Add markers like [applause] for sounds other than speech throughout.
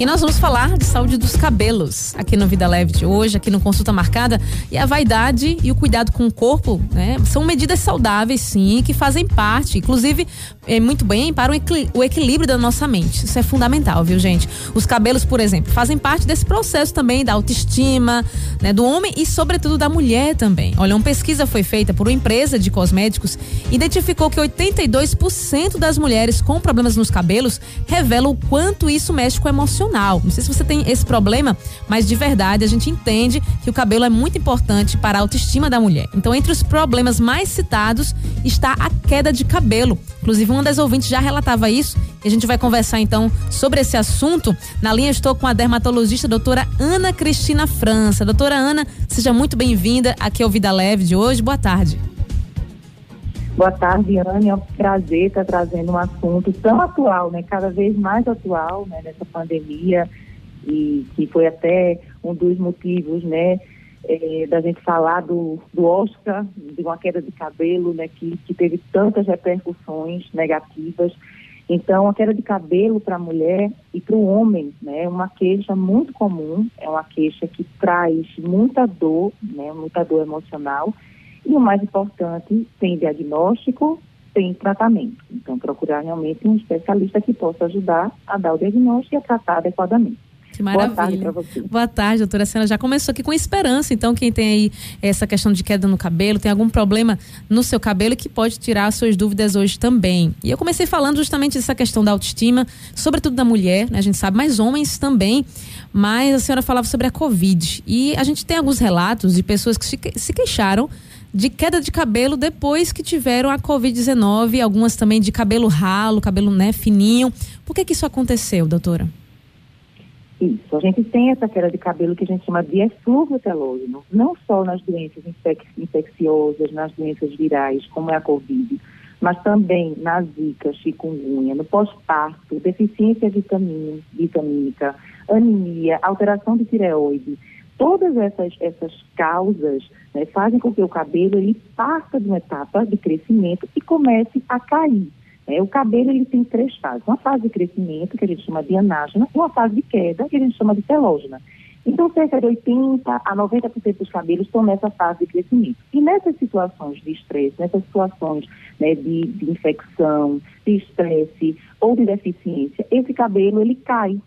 E nós vamos falar de saúde dos cabelos aqui no Vida Leve de hoje, aqui no Consulta Marcada. E a vaidade e o cuidado com o corpo, né? São medidas saudáveis, sim, que fazem parte, inclusive, é, muito bem para o equilíbrio da nossa mente. Isso é fundamental, viu, gente? Os cabelos, por exemplo, fazem parte desse processo também da autoestima, né, do homem e, sobretudo, da mulher também. Olha, uma pesquisa foi feita por uma empresa de cosméticos identificou que 82% das mulheres com problemas nos cabelos revelam o quanto isso mexe com o emocional Não sei se você tem esse problema, mas de verdade a gente entende que o cabelo é muito importante para a autoestima da mulher. Então, entre os problemas mais citados está a queda de cabelo. Inclusive, uma das ouvintes já relatava isso e a gente vai conversar então sobre esse assunto. Na linha estou com a dermatologista a doutora Ana Cristina França. Doutora Ana, seja muito bem-vinda aqui ao Vida Leve de hoje. Boa tarde. Boa tarde, Anne. É um prazer estar trazendo um assunto tão atual, né? Cada vez mais atual, né? Nessa pandemia e que foi até um dos motivos, né? É, da gente falar do, do Oscar, de uma queda de cabelo, né? Que, que teve tantas repercussões negativas. Então, a queda de cabelo para a mulher e para o homem né, é uma queixa muito comum, é uma queixa que traz muita dor, né, muita dor emocional e o mais importante, tem diagnóstico, tem tratamento. Então, procurar realmente um especialista que possa ajudar a dar o diagnóstico e a tratar adequadamente. Que maravilha. Boa tarde para você. Boa tarde, doutora. A senhora já começou aqui com esperança. Então, quem tem aí essa questão de queda no cabelo, tem algum problema no seu cabelo que pode tirar suas dúvidas hoje também. E eu comecei falando justamente dessa questão da autoestima, sobretudo da mulher, né? A gente sabe, mas homens também. Mas a senhora falava sobre a Covid. E a gente tem alguns relatos de pessoas que se queixaram de queda de cabelo depois que tiveram a Covid-19, algumas também de cabelo ralo, cabelo né, fininho. Por que, que isso aconteceu, doutora? Isso, a gente tem essa queda de cabelo que a gente chama de eflúvio telógeno, não só nas doenças infec infecciosas, nas doenças virais, como é a Covid, mas também na zika, chikungunya, no pós-parto, deficiência vitamínica, anemia, alteração de tireoide, todas essas, essas causas né, fazem com que o cabelo ele passe de uma etapa de crescimento e comece a cair. É, o cabelo ele tem três fases. Uma fase de crescimento, que a gente chama de anágena, uma fase de queda, que a gente chama de telógena. Então, cerca de 80% a 90% dos cabelos estão nessa fase de crescimento. E nessas situações de estresse, nessas situações né, de, de infecção, de estresse ou de deficiência, esse cabelo ele cai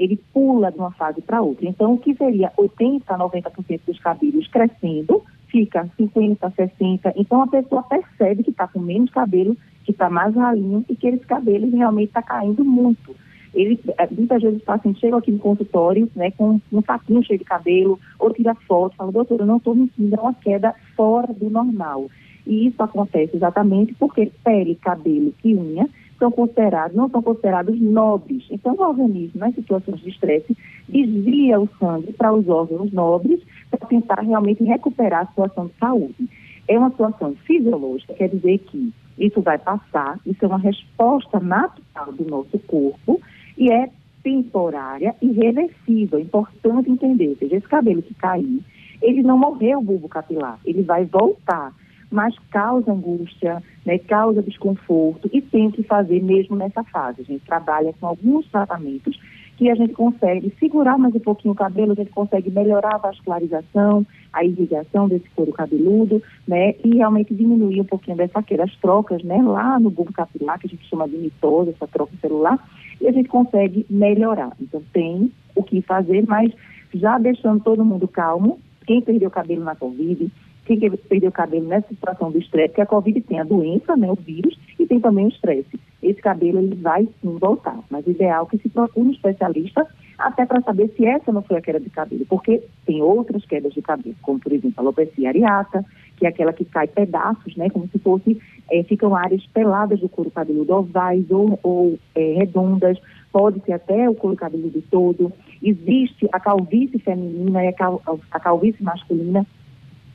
ele pula de uma fase para outra. Então, o que seria 80% a 90% dos cabelos crescendo, fica 50%, 60%. Então, a pessoa percebe que está com menos cabelo, que está mais ralinho e que esse cabelo realmente está caindo muito. Ele, eh, muitas vezes os pacientes chegam aqui no consultório né, com um saquinho cheio de cabelo, ou tira foto, fala, doutor, eu não estou mentindo, é uma queda fora do normal. E isso acontece exatamente porque pele, cabelo e unha são considerados, não são considerados nobres. Então, o organismo, nas situações de estresse, desvia o sangue para os órgãos nobres para tentar realmente recuperar a situação de saúde. É uma situação fisiológica, quer dizer que isso vai passar, isso é uma resposta natural do nosso corpo e é temporária e reversível. É importante entender, seja, esse cabelo que caiu, ele não morreu o bulbo capilar, ele vai voltar mas causa angústia, né, causa desconforto e tem que fazer mesmo nessa fase. A gente trabalha com alguns tratamentos que a gente consegue segurar mais um pouquinho o cabelo, a gente consegue melhorar a vascularização, a irrigação desse couro cabeludo, né, e realmente diminuir um pouquinho dessa queda, as trocas, né, lá no bulbo capilar, que a gente chama de mitose, essa troca celular, e a gente consegue melhorar. Então tem o que fazer, mas já deixando todo mundo calmo, quem perdeu cabelo na Covid, quem perdeu cabelo nessa situação do estresse, que a Covid tem a doença, né, o vírus, e tem também o estresse. Esse cabelo ele vai sim voltar, mas o ideal é que se procure um especialista até para saber se essa não foi a queda de cabelo, porque tem outras quedas de cabelo, como por exemplo a alopecia areata, que é aquela que cai pedaços, né, como se fosse, é, ficam áreas peladas do couro cabeludo ovais ou, ou é, redondas, pode ser até o couro cabeludo todo. Existe a calvície feminina e a, cal, a calvície masculina,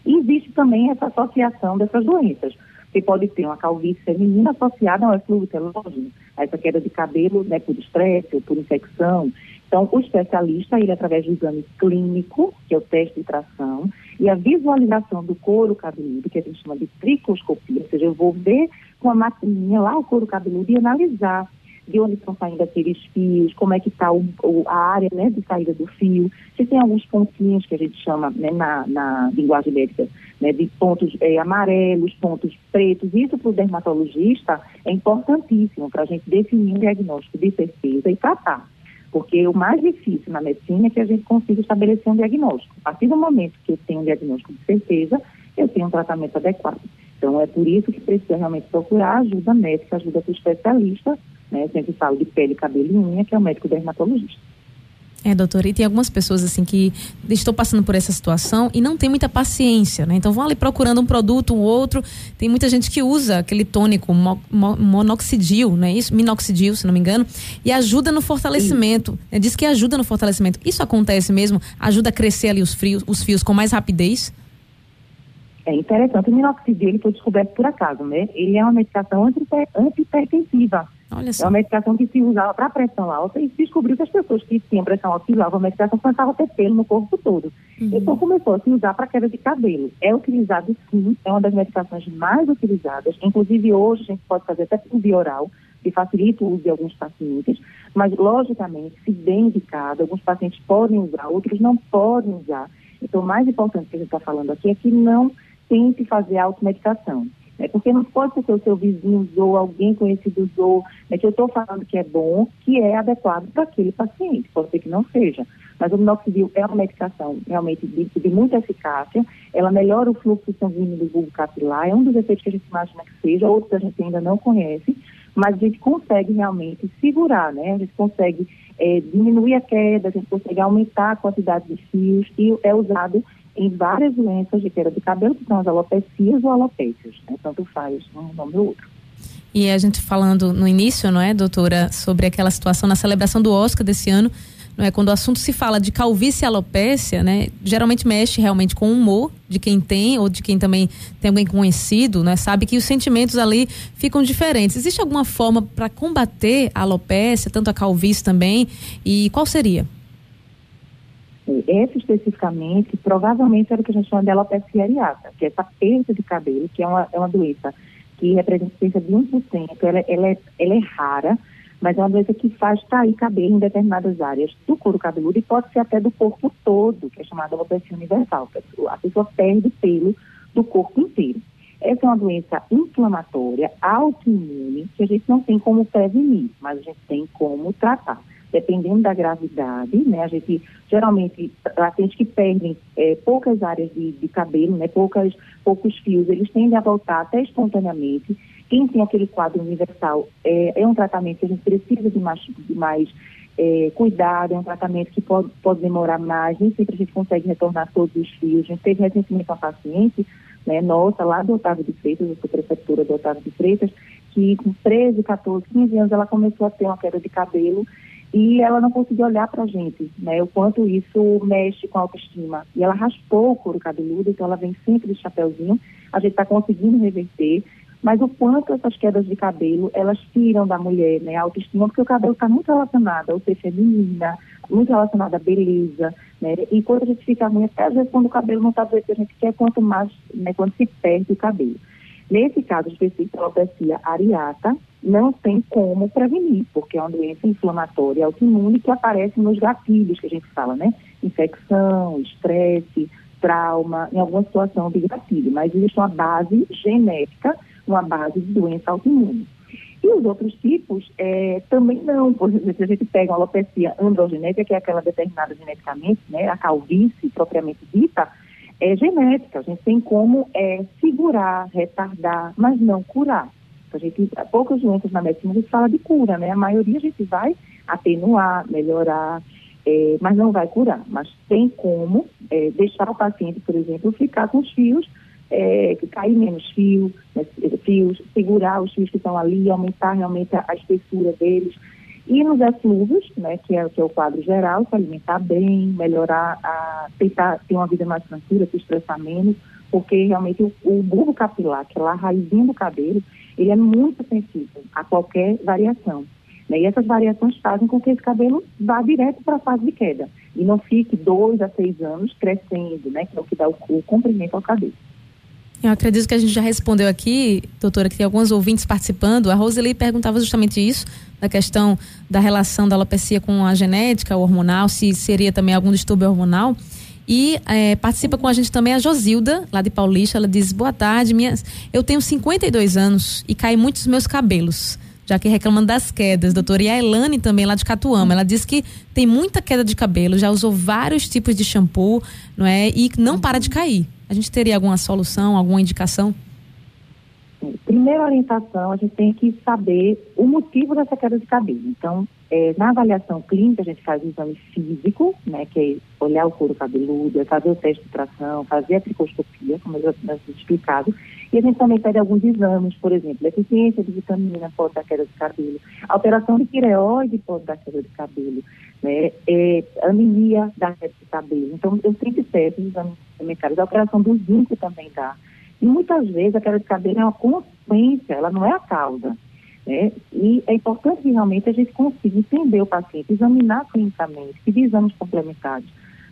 existe também essa associação dessas doenças. Você pode ter uma calvície feminina associada ao eflúvio telógeno, a essa queda de cabelo né, por estresse ou por infecção. Então, Então, o especialista, ele através do exame clínico, que é o teste de tração, e a visualização do couro cabeludo, que a gente chama de tricoscopia, ou seja, eu vou ver com a maquininha lá o couro cabeludo e analisar de onde estão saindo aqueles fios, como é que está a área né, de saída do fio, se tem alguns pontinhos que a gente chama né, na, na linguagem médica né, de pontos é, amarelos, pontos pretos. Isso para o dermatologista é importantíssimo para a gente definir um diagnóstico de certeza e tratar. Porque o mais difícil na medicina é que a gente consiga estabelecer um diagnóstico. A partir do momento que eu tenho um diagnóstico de certeza, eu tenho um tratamento adequado. Então, é por isso que precisa realmente procurar ajuda médica, ajuda para o especialista, né? Sempre falo de pele, cabelo e unha, que é o médico dermatologista. É, doutora, e tem algumas pessoas assim que estão passando por essa situação e não tem muita paciência, né? Então vão ali procurando um produto, um outro. Tem muita gente que usa aquele tônico mo, mo, monoxidil, não é isso? Minoxidil, se não me engano, e ajuda no fortalecimento. Né? Diz que ajuda no fortalecimento. Isso acontece mesmo? Ajuda a crescer ali os, frios, os fios com mais rapidez? É interessante. O minoxidil ele foi descoberto por acaso, né? Ele é uma medicação antihipertensiva. Olha só. É uma medicação que se usava para pressão alta e se descobriu que as pessoas que tinham pressão alta usavam a medicação começavam a ter pelo no corpo todo. Uhum. Então começou a se usar para queda de cabelo. É utilizado sim, é uma das medicações mais utilizadas. Inclusive hoje a gente pode fazer até por via oral, que facilita o uso de alguns pacientes, mas logicamente, se bem indicado, alguns pacientes podem usar, outros não podem usar. Então o mais importante que a gente está falando aqui é que não tente fazer automedicação. É porque não pode ser que o seu vizinho usou, alguém conhecido usou, é que eu estou falando que é bom, que é adequado para aquele paciente, pode ser que não seja. Mas o minoxidil é uma medicação realmente de, de, muita eficácia, ela melhora o fluxo sanguíneo do bulbo capilar, é um dos efeitos que a gente imagina que seja, outros a gente ainda não conhece, mas a gente consegue realmente segurar, né? A gente consegue é, diminuir a queda, a gente consegue aumentar a quantidade de fios e é usado em várias doenças de queda de cabelo, que são as alopecias ou alopécias, né? tanto faz um nome ou outro. E a gente falando no início, não é, doutora, sobre aquela situação na celebração do Oscar desse ano, não é? Quando o assunto se fala de calvície e alopécia, né? Geralmente mexe realmente com o humor de quem tem ou de quem também tem alguém conhecido, né? Sabe que os sentimentos ali ficam diferentes. Existe alguma forma para combater a alopécia, tanto a calvície também? E qual seria? Essa especificamente, provavelmente era o que a gente chama de alopecia areata, que é essa perda de cabelo, que é uma, é uma doença que representa cerca de 1%, ela, ela, é, ela é rara, mas é uma doença que faz cair cabelo em determinadas áreas do couro cabeludo e pode ser até do corpo todo, que é chamada alopecia universal, a pessoa perde pelo do corpo inteiro. Essa é uma doença inflamatória, autoimune, que a gente não tem como prevenir, mas a gente tem como tratar dependendo da gravidade, né? A gente geralmente pacientes que perdem é, poucas áreas de, de, cabelo, né? Poucas, poucos fios, eles tendem a voltar até espontaneamente. Quem tem aquele quadro universal é, é um tratamento que a gente precisa de mais, de mais é, cuidado, é um tratamento que pode, pode demorar mais, nem sempre a gente consegue retornar todos os fios. A gente teve recentemente uma paciente, né, nossa, lá do Otávio de Freitas, eu sou preceptora do Otávio de Freitas, que com 13, 14, 15 anos ela começou a ter uma queda de cabelo e ela não conseguia olhar para a gente, né? O quanto isso mexe com a autoestima. E ela raspou o couro cabeludo, então ela vem sempre de chapéuzinho. A gente está conseguindo reverter, mas o quanto essas quedas de cabelo elas tiram da mulher, né? A autoestima, porque o cabelo está muito relacionado ao ser feminina, muito relacionado à beleza, né? E quando a gente fica ruim, até às vezes quando o cabelo não está do jeito que a gente quer, quanto mais, né? Quando se perde o cabelo. Nesse caso específico, alopecia areata, não tem como prevenir, porque é uma doença inflamatória autoimune que aparece nos gatilhos que a gente fala, né? Infecção, estresse, trauma, em alguma situação de gatilho, mas existe uma base genética, uma base de doença autoimune. E os outros tipos é, também não, por exemplo, se a gente pega uma alopecia androgenética, que é aquela determinada geneticamente, né, a calvície propriamente dita, é genética, a gente tem como é, segurar, retardar, mas não curar. A gente, poucas doenças na medicina a gente fala de cura, né? A maioria a gente vai atenuar, melhorar, é, mas não vai curar. Mas tem como é, deixar o paciente, por exemplo, ficar com os fios, é, cair menos fio, né, fios, segurar os fios que estão ali, aumentar realmente a, a espessura deles. E nos eflúvios, né, que é, que é o quadro geral, se alimentar bem, melhorar, a, tentar ter uma vida mais tranquila, se estressar menos, porque realmente o, o bulbo capilar, que é lá a raizinha do cabelo, ele é muito sensível a qualquer variação. Né? E essas variações fazem com que esse cabelo vá direto para a fase de queda e não fique dois a seis anos crescendo, né? que é o que dá o, o comprimento ao cabelo. Eu acredito que a gente já respondeu aqui, doutora, que tem alguns ouvintes participando. A Roseli perguntava justamente isso, da questão da relação da alopecia com a genética, hormonal, se seria também algum distúrbio hormonal. E é, participa com a gente também a Josilda, lá de Paulista. Ela diz: Boa tarde, minhas... eu tenho 52 anos e caem muitos meus cabelos já que reclamando das quedas, doutora. E a Elane também, lá de Catuama, ela diz que tem muita queda de cabelo, já usou vários tipos de shampoo, não é? E não para de cair. A gente teria alguma solução, alguma indicação? Primeira orientação, a gente tem que saber o motivo dessa queda de cabelo. Então, é, na avaliação clínica, a gente faz o exame físico, né, que é olhar o couro cabeludo, é fazer o teste de tração, fazer a tricoscopia, como eu já tinha explicado, e a gente também pede alguns exames, por exemplo, deficiência de vitamina pode dar queda de cabelo, alteração de tireoide pode dar queda de cabelo, né, é, anemia dá queda de cabelo. Então, eu sempre peço exames complementares. A alteração do zinco também dá. E muitas vezes a queda de cabelo é uma consequência, ela não é a causa. Né? E é importante que realmente a gente consiga entender o paciente, examinar clinicamente, pedir exames complementares,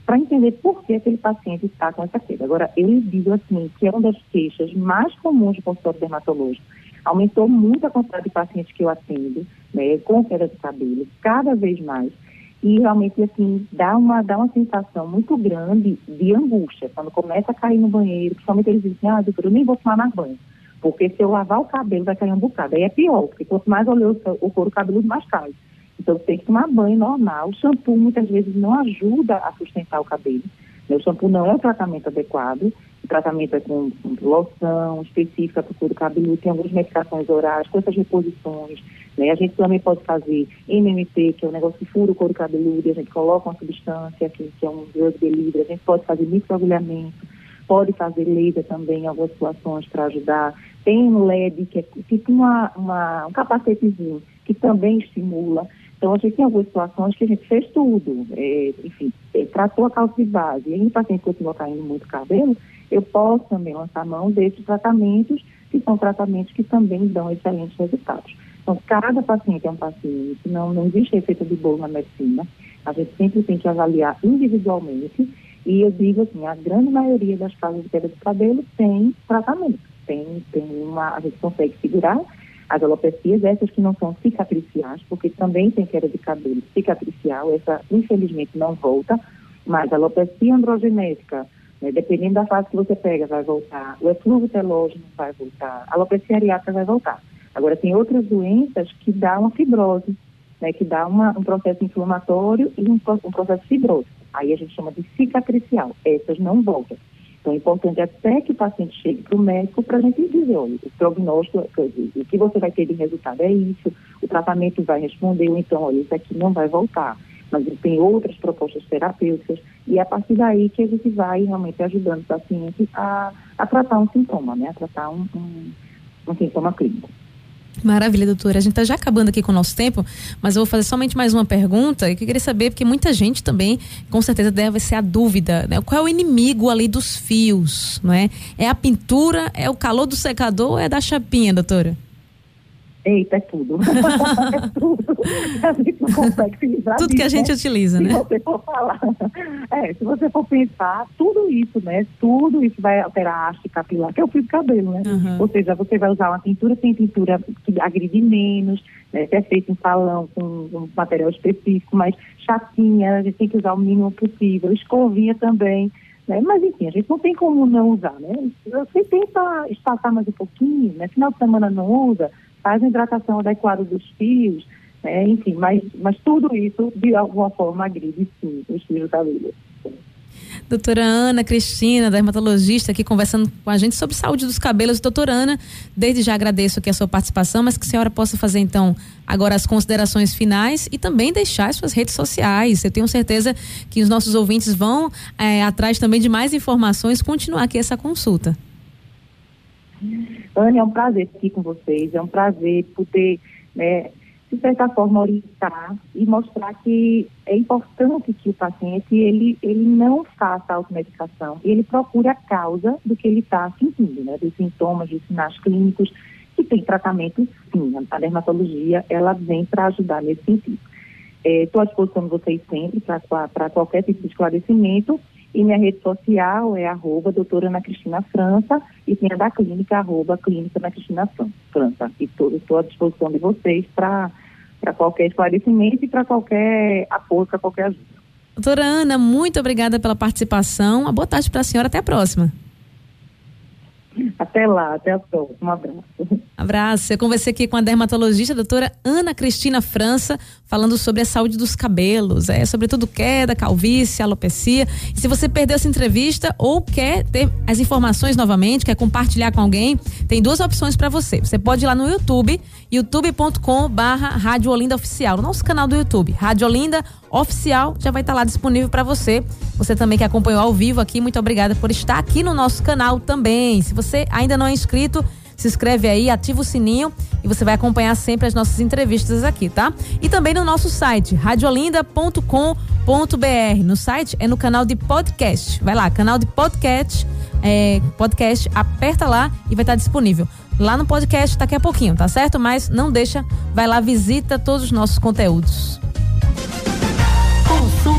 para entender por que aquele paciente está com essa queda. Agora, eu digo assim, que é uma das queixas mais comuns do consultório dermatológico. Aumentou muito a quantidade de pacientes que eu atendo, né, com queda de cabelo, cada vez mais. E realmente, assim, dá uma, dá uma sensação muito grande de angústia. Quando começa a cair no banheiro, principalmente eles dizem, ah, doutor, eu nem vou tomar mais banho. Porque se eu lavar o cabelo, vai cair um bocado. Aí é pior, porque quanto mais oleoso o couro cabeludo, mais cai. Então, tem que tomar banho normal. O shampoo, muitas vezes, não ajuda a sustentar o cabelo. O shampoo não é o tratamento adequado. O tratamento é com, loção específica para o couro cabeludo, tem algumas medicações orais, com essas reposições. Né? A gente também pode fazer MMT, que é um negócio que fura o couro cabeludo, a gente coloca uma substância que, que é um drug delivery, a gente pode fazer microagulhamento, pode fazer laser também em algumas situações para ajudar. Tem um LED, que é tipo uma, uma, um capacetezinho, que também estimula. Então, a gente tem algumas situações que a gente fez tudo, é, enfim, é, tratou a causa de base, e o paciente continua caindo muito cabelo, eu posso também lançar mão desses tratamentos, que são tratamentos que também dão excelentes resultados. Então, cada paciente é um paciente, não, não existe receita de bolo na medicina, a gente sempre tem que avaliar individualmente, e eu digo assim, a grande maioria das causas de queda de cabelo tem tratamento, tem, tem uma, a gente consegue segurar as alopecias, essas que não são cicatriciais, porque também tem queda de cabelo cicatricial, essa infelizmente não volta, mas a alopecia androgenética, né, dependendo da fase que você pega, vai voltar. O eflúvio telógeno vai voltar. A alopecia areata vai voltar. Agora, tem outras doenças que dá uma fibrose, né, que dá uma, um processo inflamatório e um, um processo fibroso. Aí a gente chama de cicatricial. Essas não voltam. Então, é importante até que o paciente chegue para o médico para a gente dizer, olha, o prognóstico, o que você vai ter de resultado é isso, o tratamento vai responder, ou então, olha, isso aqui não vai voltar. Mas tem outras propostas terapêuticas, e é a partir daí que a gente vai realmente ajudando o paciente a, a tratar um sintoma, né? A tratar um, um, um sintoma clínico. Maravilha, doutora. A gente está já acabando aqui com o nosso tempo, mas eu vou fazer somente mais uma pergunta eu queria saber, porque muita gente também, com certeza, deve ser a dúvida, né? Qual é o inimigo ali dos fios, não é? É a pintura, é o calor do secador ou é da chapinha, doutora? Eita, é tudo. [laughs] é tudo. A gente não consegue se livrar Tudo disso, que a gente né? utiliza, se né? Se você for falar. É, se você for pensar, tudo isso, né? Tudo isso vai alterar a haste capilar, que é o fio de cabelo, né? Uhum. Ou seja, você vai usar uma tintura, tem tintura que agride menos, né? é feito em salão com um material específico, mas chatinha, a gente tem que usar o mínimo possível, escovinha também. Né? Mas enfim, a gente não tem como não usar, né? Você tenta espaçar mais um pouquinho, né? Final de semana não usa, faz a hidratação adequada dos fios, né? enfim, mas, mas tudo isso de alguma forma agride sim os fios do cabelo. Doutora Ana Cristina, dermatologista, aqui conversando com a gente sobre saúde dos cabelos. Doutora Ana, desde já agradeço aqui a sua participação, mas que a senhora possa fazer então agora as considerações finais e também deixar as suas redes sociais. Eu tenho certeza que os nossos ouvintes vão é, atrás também de mais informações, continuar aqui essa consulta. Ana, é um prazer estar aqui com vocês, é um prazer poder, né, de certa forma, orientar e mostrar que é importante que o paciente ele, ele não faça automedicação e ele procure a causa do que ele está sentindo, né, dos sintomas, dos sinais clínicos que tem tratamento sim. A dermatologia, ela vem para ajudar nesse sentido. Estou é, à disposição de vocês sempre para qualquer tipo de esclarecimento. E minha rede social é arroba doutora Ana Cristina França e tem a da clínica, arroba clínica Ana Cristina França. E estou à disposição de vocês para qualquer esclarecimento e para qualquer apoio, para qualquer ajuda. Doutora Ana, muito obrigada pela participação. Uma boa tarde para a senhora. Até a próxima. Até lá, até a próxima. Um abraço. Abraço. Eu conversei aqui com a dermatologista, a doutora Ana Cristina França, falando sobre a saúde dos cabelos, é, sobretudo queda, calvície, alopecia. E se você perdeu essa entrevista ou quer ter as informações novamente, quer compartilhar com alguém, tem duas opções para você. Você pode ir lá no YouTube, youtube.com barra Rádio Olinda Oficial, no nosso canal do YouTube, Rádio Olinda Oficial, já vai estar tá lá disponível para você. Você também que acompanhou ao vivo aqui, muito obrigada por estar aqui no nosso canal também. Se você ainda não é inscrito, se inscreve aí, ativa o sininho e você vai acompanhar sempre as nossas entrevistas aqui, tá? E também no nosso site, radiolinda.com.br. No site é no canal de podcast. Vai lá, canal de podcast, é, podcast, aperta lá e vai estar disponível. Lá no podcast daqui a pouquinho, tá certo? Mas não deixa, vai lá, visita todos os nossos conteúdos.